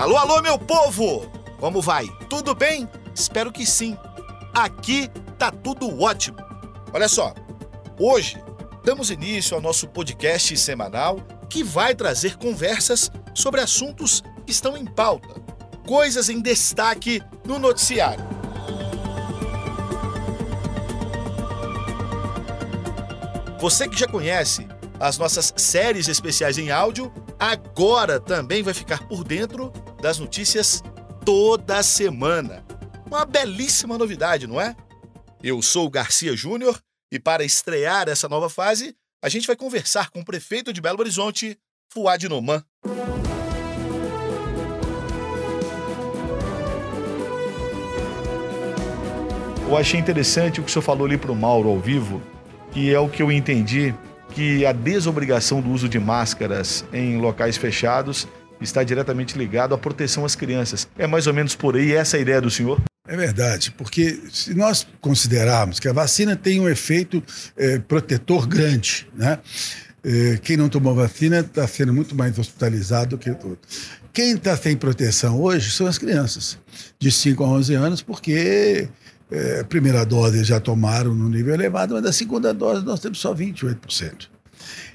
Alô, alô, meu povo! Como vai? Tudo bem? Espero que sim. Aqui tá tudo ótimo. Olha só, hoje damos início ao nosso podcast semanal que vai trazer conversas sobre assuntos que estão em pauta, coisas em destaque no noticiário. Você que já conhece as nossas séries especiais em áudio, agora também vai ficar por dentro das notícias toda semana. Uma belíssima novidade, não é? Eu sou o Garcia Júnior e para estrear essa nova fase, a gente vai conversar com o prefeito de Belo Horizonte, Fuad Noman. Eu achei interessante o que o senhor falou ali para o Mauro ao vivo, que é o que eu entendi, que a desobrigação do uso de máscaras em locais fechados está diretamente ligado à proteção às crianças. É mais ou menos por aí essa é a ideia do senhor? É verdade, porque se nós considerarmos que a vacina tem um efeito é, protetor grande, né? É, quem não tomou vacina está sendo muito mais hospitalizado do que tudo. Quem está sem proteção hoje são as crianças, de 5 a 11 anos, porque é, a primeira dose já tomaram no nível elevado, mas da segunda dose nós temos só 28%.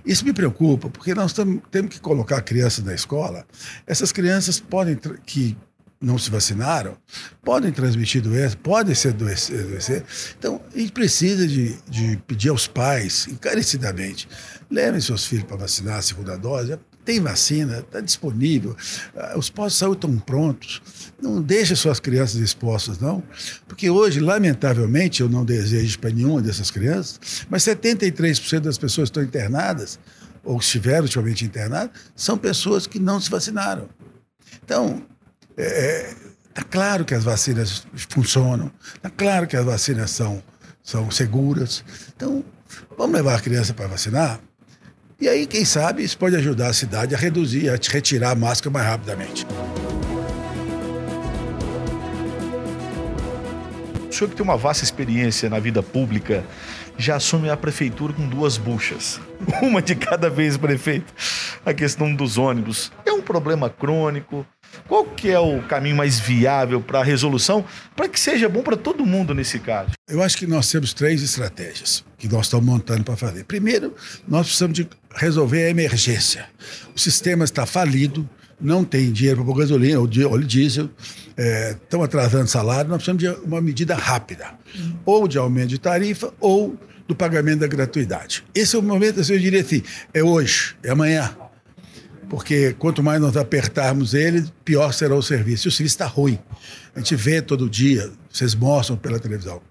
Isso me preocupa, porque nós temos que colocar crianças na escola. Essas crianças podem, que não se vacinaram, podem transmitir doença, podem ser adoecer. Então, a gente precisa de, de pedir aos pais, encarecidamente, levem seus filhos para vacinar a segunda dose. Tem vacina, está disponível, ah, os postos de saúde estão prontos. Não deixe suas crianças expostas, não, porque hoje, lamentavelmente, eu não desejo para nenhuma dessas crianças, mas 73% das pessoas que estão internadas, ou estiveram ultimamente internadas, são pessoas que não se vacinaram. Então, Está é, tá claro que as vacinas funcionam, está claro que as vacinas são, são seguras. Então, vamos levar a criança para vacinar? E aí, quem sabe, isso pode ajudar a cidade a reduzir, a retirar a máscara mais rapidamente. O senhor que tem uma vasta experiência na vida pública, já assume a prefeitura com duas buchas. Uma de cada vez, prefeito. A questão dos ônibus. É um problema crônico, qual que é o caminho mais viável para a resolução, para que seja bom para todo mundo nesse caso? Eu acho que nós temos três estratégias que nós estamos montando para fazer. Primeiro, nós precisamos de resolver a emergência. O sistema está falido, não tem dinheiro para pôr gasolina ou óleo diesel, é, estão atrasando salário, nós precisamos de uma medida rápida, ou de aumento de tarifa, ou do pagamento da gratuidade. Esse é o momento, eu diria assim, é hoje, é amanhã porque quanto mais nós apertarmos ele, pior será o serviço. E o serviço está ruim. A gente vê todo dia, vocês mostram pela televisão.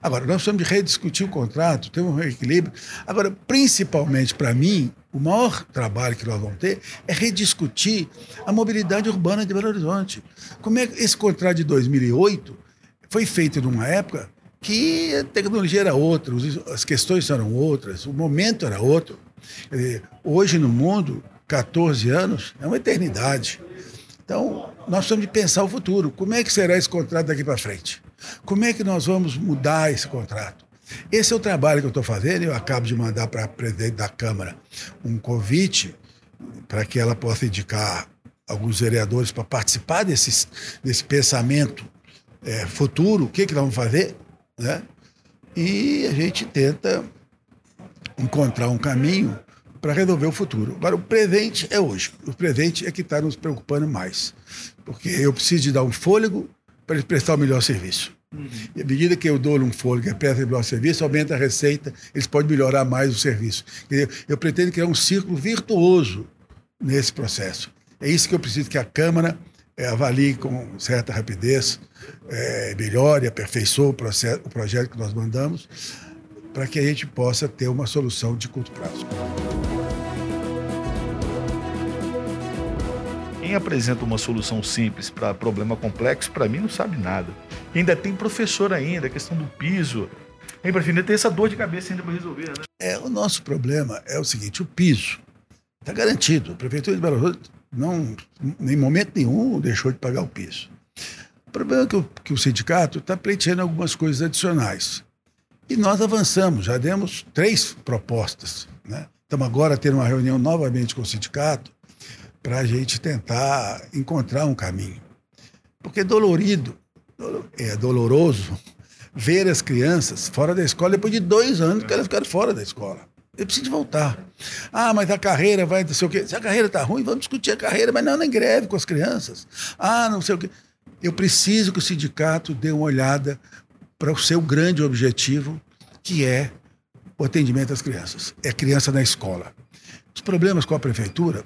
Agora, nós precisamos rediscutir o contrato, ter um reequilíbrio. Agora, principalmente para mim, o maior trabalho que nós vamos ter é rediscutir a mobilidade urbana de Belo Horizonte. Como é que esse contrato de 2008 foi feito numa época que a tecnologia era outra, as questões eram outras, o momento era outro. Dizer, hoje no mundo, 14 anos é uma eternidade. Então, nós precisamos de pensar o futuro. Como é que será esse contrato daqui para frente? Como é que nós vamos mudar esse contrato? Esse é o trabalho que eu estou fazendo. Eu acabo de mandar para a presidente da Câmara um convite para que ela possa indicar alguns vereadores para participar desse, desse pensamento é, futuro. O que, que nós vamos fazer? Né? E a gente tenta encontrar um caminho para resolver o futuro. Agora, o presente é hoje. O presente é que está nos preocupando mais. Porque eu preciso de dar um fôlego para eles prestar o melhor serviço. Uhum. E à medida que eu dou um fôlego e presta o melhor serviço, aumenta a receita, eles podem melhorar mais o serviço. Eu pretendo criar um círculo virtuoso nesse processo. É isso que eu preciso que a Câmara é, avalie com certa rapidez, é, melhore, aperfeiçoe o, processo, o projeto que nós mandamos, para que a gente possa ter uma solução de curto prazo. Quem apresenta uma solução simples para problema complexo, para mim, não sabe nada. E ainda tem professor ainda, a questão do piso. Hein, prefeito, tem essa dor de cabeça ainda para resolver, né? É, o nosso problema é o seguinte, o piso está garantido. A Prefeitura de Belo Horizonte não, em momento nenhum, deixou de pagar o piso. O problema é que o, que o sindicato está pleiteando algumas coisas adicionais. E nós avançamos, já demos três propostas. Né? Estamos agora tendo uma reunião novamente com o sindicato para a gente tentar encontrar um caminho. Porque é dolorido, é doloroso ver as crianças fora da escola depois de dois anos que elas ficaram fora da escola. Eu preciso voltar. Ah, mas a carreira vai, não sei o quê. Se a carreira está ruim, vamos discutir a carreira, mas não nem greve com as crianças. Ah, não sei o quê. Eu preciso que o sindicato dê uma olhada para o seu grande objetivo, que é o atendimento às crianças. É criança na escola. Os problemas com a prefeitura,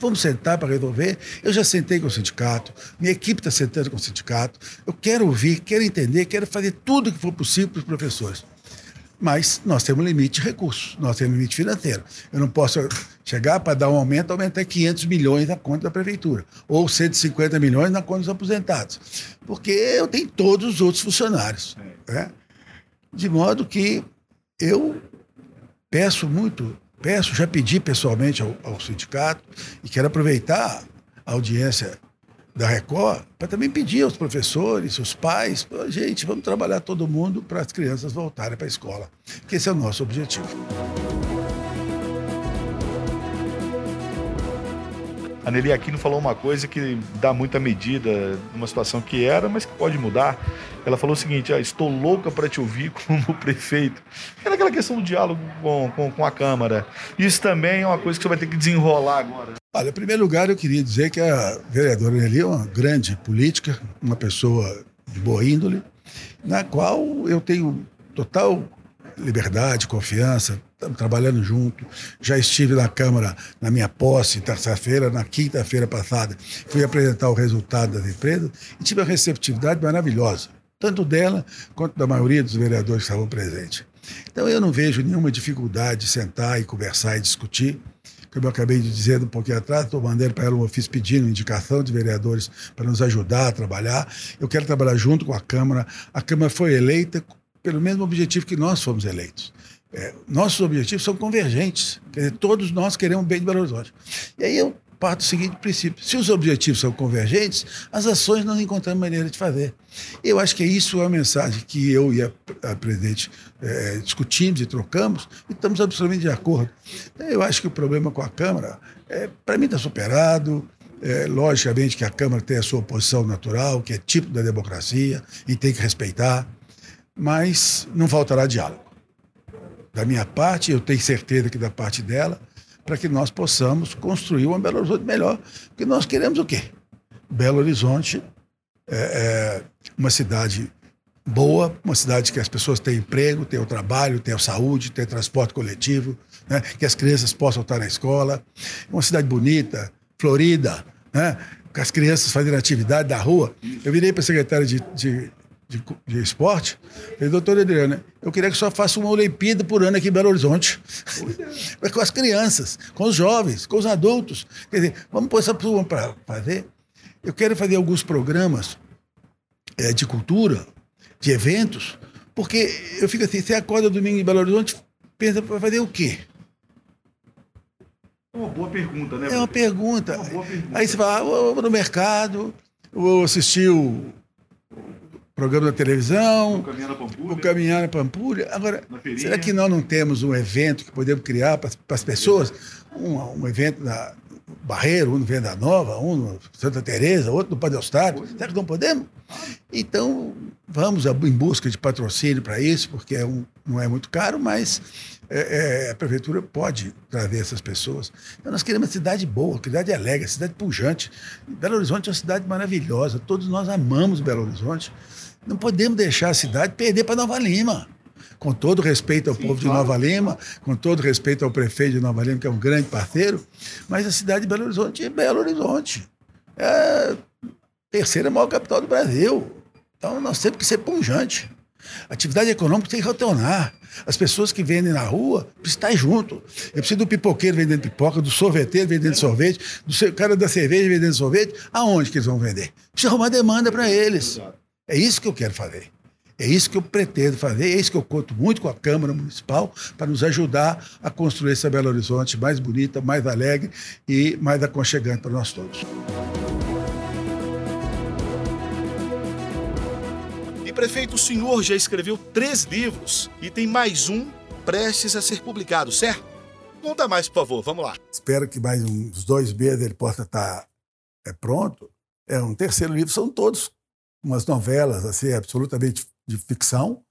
vamos sentar para resolver. Eu já sentei com o sindicato, minha equipe está sentando com o sindicato. Eu quero ouvir, quero entender, quero fazer tudo o que for possível para os professores. Mas nós temos limite de recursos, nós temos limite financeiro. Eu não posso chegar para dar um aumento, aumentar 500 milhões na conta da prefeitura, ou 150 milhões na conta dos aposentados, porque eu tenho todos os outros funcionários. Né? De modo que eu peço muito, peço, já pedi pessoalmente ao, ao sindicato, e quero aproveitar a audiência da Record para também pedir aos professores, aos pais, gente, vamos trabalhar todo mundo para as crianças voltarem para a escola, que esse é o nosso objetivo. A Nelly Aquino falou uma coisa que dá muita medida numa situação que era, mas que pode mudar. Ela falou o seguinte: ah, estou louca para te ouvir como prefeito. Era aquela questão do diálogo com, com, com, a Câmara. Isso também é uma coisa que você vai ter que desenrolar agora. Olha, em primeiro lugar, eu queria dizer que a vereadora Nelly é uma grande política, uma pessoa de boa índole, na qual eu tenho total liberdade, confiança, estamos trabalhando junto. Já estive na Câmara na minha posse, terça-feira, na quinta-feira passada. Fui apresentar o resultado das empresas e tive uma receptividade maravilhosa, tanto dela quanto da maioria dos vereadores que estavam presentes. Então eu não vejo nenhuma dificuldade de sentar e conversar e discutir. Como eu acabei de dizer um pouquinho atrás, estou mandando para ela um ofício pedindo indicação de vereadores para nos ajudar a trabalhar. Eu quero trabalhar junto com a Câmara. A Câmara foi eleita pelo mesmo objetivo que nós fomos eleitos. É, nossos objetivos são convergentes. Dizer, todos nós queremos bem de Belo Horizonte. E aí eu parto do seguinte princípio: se os objetivos são convergentes, as ações nós encontramos maneira de fazer. Eu acho que isso é a mensagem que eu e a, a presidente é, discutimos e trocamos e estamos absolutamente de acordo. Então, eu acho que o problema com a Câmara, é, para mim, está superado. É, logicamente que a Câmara tem a sua posição natural, que é tipo da democracia, e tem que respeitar mas não faltará diálogo. Da minha parte, eu tenho certeza que da parte dela, para que nós possamos construir uma Belo Horizonte melhor. Porque nós queremos o quê? Belo Horizonte é, é uma cidade boa, uma cidade que as pessoas têm emprego, têm o trabalho, têm a saúde, têm transporte coletivo, né? que as crianças possam estar na escola. Uma cidade bonita, florida, né? com as crianças fazendo atividade da rua. Eu virei para a secretária de, de de, de esporte, falei, doutor Adriana, eu queria que só faça uma Olimpíada por ano aqui em Belo Horizonte. com as crianças, com os jovens, com os adultos. Quer dizer, vamos pôr essa turma para fazer. Eu quero fazer alguns programas é, de cultura, de eventos, porque eu fico assim, você acorda domingo em Belo Horizonte, pensa para fazer o quê? É uma boa pergunta, né? É uma pergunta. É uma boa pergunta. Aí você fala, ah, vou no mercado, vou assistir o programa da televisão, o Caminhar na Pampulha. O. Agora, será que nós não temos um evento que podemos criar para, para as pessoas? Um, um evento na Barreiro, um no Venda Nova, um no Santa Teresa, outro no Padre Eustáquio. Será que não podemos? Então, vamos em busca de patrocínio para isso, porque é um, não é muito caro, mas é, é, a prefeitura pode trazer essas pessoas. Então, nós queremos uma cidade boa, uma cidade alegre, uma cidade pujante. Belo Horizonte é uma cidade maravilhosa, todos nós amamos Belo Horizonte. Não podemos deixar a cidade perder para Nova Lima. Com todo respeito ao Sim, povo claro. de Nova Lima, com todo respeito ao prefeito de Nova Lima, que é um grande parceiro, mas a cidade de Belo Horizonte é Belo Horizonte. É a terceira maior capital do Brasil. Então nós temos que ser punjante. A atividade econômica tem que retornar. As pessoas que vendem na rua precisam estar junto. Eu preciso do pipoqueiro vendendo pipoca, do sorveteiro vendendo sorvete, do cara da cerveja vendendo sorvete. Aonde que eles vão vender? Precisa arrumar demanda para eles. É isso que eu quero fazer. É isso que eu pretendo fazer, é isso que eu conto muito com a Câmara Municipal para nos ajudar a construir essa Belo Horizonte mais bonita, mais alegre e mais aconchegante para nós todos. E prefeito, o senhor já escreveu três livros e tem mais um prestes a ser publicado, certo? Conta mais, por favor, vamos lá. Espero que mais uns dois meses ele possa estar é, pronto. É um terceiro livro, são todos umas novelas assim, absolutamente de ficção.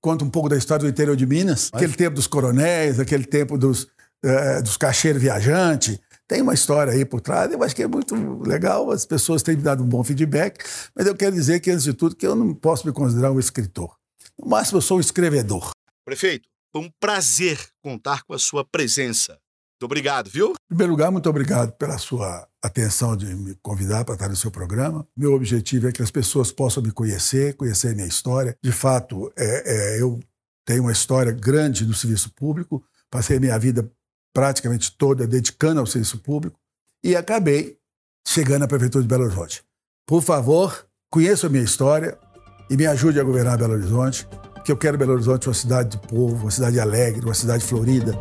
Conta um pouco da história do interior de Minas, Mas... aquele tempo dos coronéis, aquele tempo dos, é, dos cacheiros viajantes. Tem uma história aí por trás, eu acho que é muito legal, as pessoas têm me dado um bom feedback, mas eu quero dizer que, antes de tudo, que eu não posso me considerar um escritor. No máximo, eu sou um escrevedor. Prefeito, foi um prazer contar com a sua presença. Muito obrigado, viu? Em primeiro lugar, muito obrigado pela sua atenção de me convidar para estar no seu programa. Meu objetivo é que as pessoas possam me conhecer, conhecer minha história. De fato, é, é, eu tenho uma história grande no serviço público, passei a minha vida praticamente toda dedicando ao serviço público e acabei chegando à Prefeitura de Belo Horizonte. Por favor, conheça a minha história e me ajude a governar Belo Horizonte que eu quero Belo Horizonte uma cidade de povo, uma cidade alegre, uma cidade florida.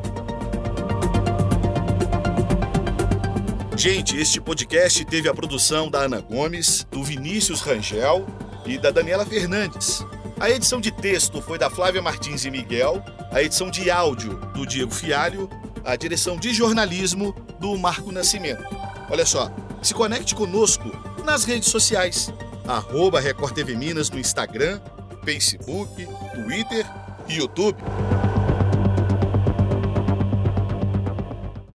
Gente, este podcast teve a produção da Ana Gomes, do Vinícius Rangel e da Daniela Fernandes. A edição de texto foi da Flávia Martins e Miguel, a edição de áudio do Diego Fialho, a direção de jornalismo do Marco Nascimento. Olha só, se conecte conosco nas redes sociais, arroba Record TV Minas no Instagram, Facebook, Twitter e YouTube.